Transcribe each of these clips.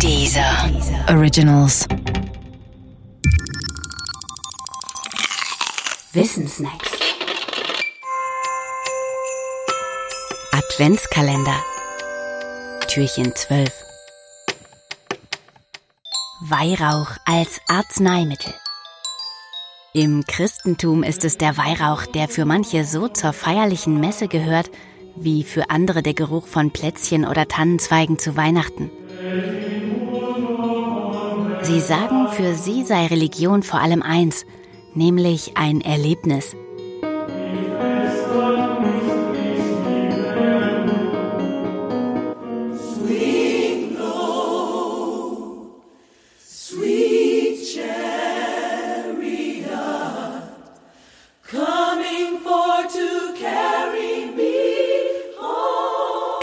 Dieser Originals. Wissensnacks. Adventskalender. Türchen 12. Weihrauch als Arzneimittel. Im Christentum ist es der Weihrauch, der für manche so zur feierlichen Messe gehört, wie für andere der Geruch von Plätzchen oder Tannenzweigen zu Weihnachten. Sie sagen, für sie sei Religion vor allem eins, nämlich ein Erlebnis.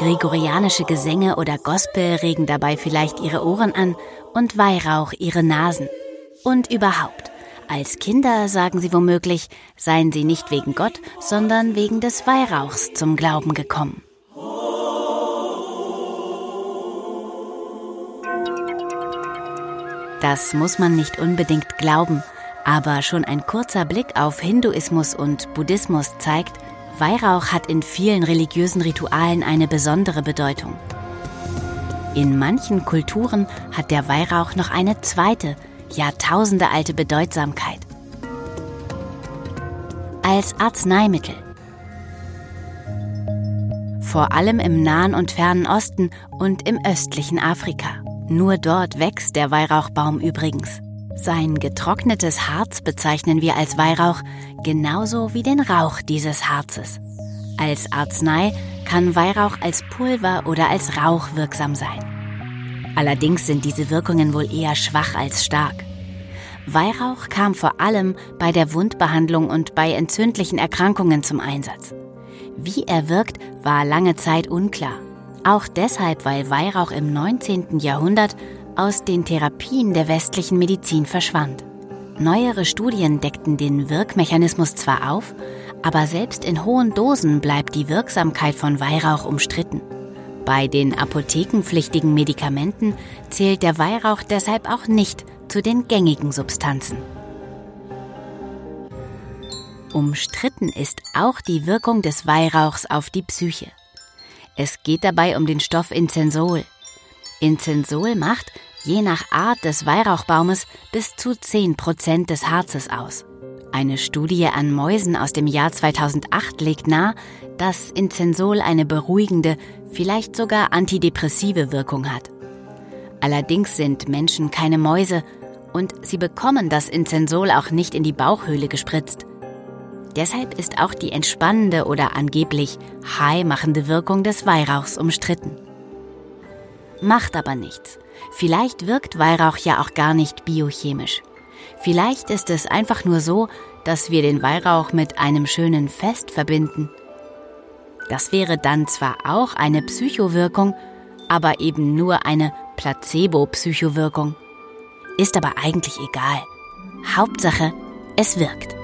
Gregorianische Gesänge oder Gospel regen dabei vielleicht ihre Ohren an und Weihrauch ihre Nasen. Und überhaupt, als Kinder sagen sie womöglich, seien sie nicht wegen Gott, sondern wegen des Weihrauchs zum Glauben gekommen. Das muss man nicht unbedingt glauben, aber schon ein kurzer Blick auf Hinduismus und Buddhismus zeigt, Weihrauch hat in vielen religiösen Ritualen eine besondere Bedeutung. In manchen Kulturen hat der Weihrauch noch eine zweite, jahrtausendealte Bedeutsamkeit. Als Arzneimittel. Vor allem im Nahen und Fernen Osten und im östlichen Afrika. Nur dort wächst der Weihrauchbaum übrigens. Sein getrocknetes Harz bezeichnen wir als Weihrauch, genauso wie den Rauch dieses Harzes. Als Arznei kann Weihrauch als Pulver oder als Rauch wirksam sein. Allerdings sind diese Wirkungen wohl eher schwach als stark. Weihrauch kam vor allem bei der Wundbehandlung und bei entzündlichen Erkrankungen zum Einsatz. Wie er wirkt, war lange Zeit unklar. Auch deshalb, weil Weihrauch im 19. Jahrhundert aus den Therapien der westlichen Medizin verschwand. Neuere Studien deckten den Wirkmechanismus zwar auf, aber selbst in hohen Dosen bleibt die Wirksamkeit von Weihrauch umstritten. Bei den apothekenpflichtigen Medikamenten zählt der Weihrauch deshalb auch nicht zu den gängigen Substanzen. Umstritten ist auch die Wirkung des Weihrauchs auf die Psyche. Es geht dabei um den Stoff Incensol. Incensol macht, je nach Art des Weihrauchbaumes, bis zu 10 Prozent des Harzes aus. Eine Studie an Mäusen aus dem Jahr 2008 legt nahe, dass Incensol eine beruhigende, vielleicht sogar antidepressive Wirkung hat. Allerdings sind Menschen keine Mäuse und sie bekommen das Incensol auch nicht in die Bauchhöhle gespritzt. Deshalb ist auch die entspannende oder angeblich high machende Wirkung des Weihrauchs umstritten. Macht aber nichts. Vielleicht wirkt Weihrauch ja auch gar nicht biochemisch. Vielleicht ist es einfach nur so, dass wir den Weihrauch mit einem schönen Fest verbinden. Das wäre dann zwar auch eine Psychowirkung, aber eben nur eine Placebo-Psychowirkung. Ist aber eigentlich egal. Hauptsache, es wirkt.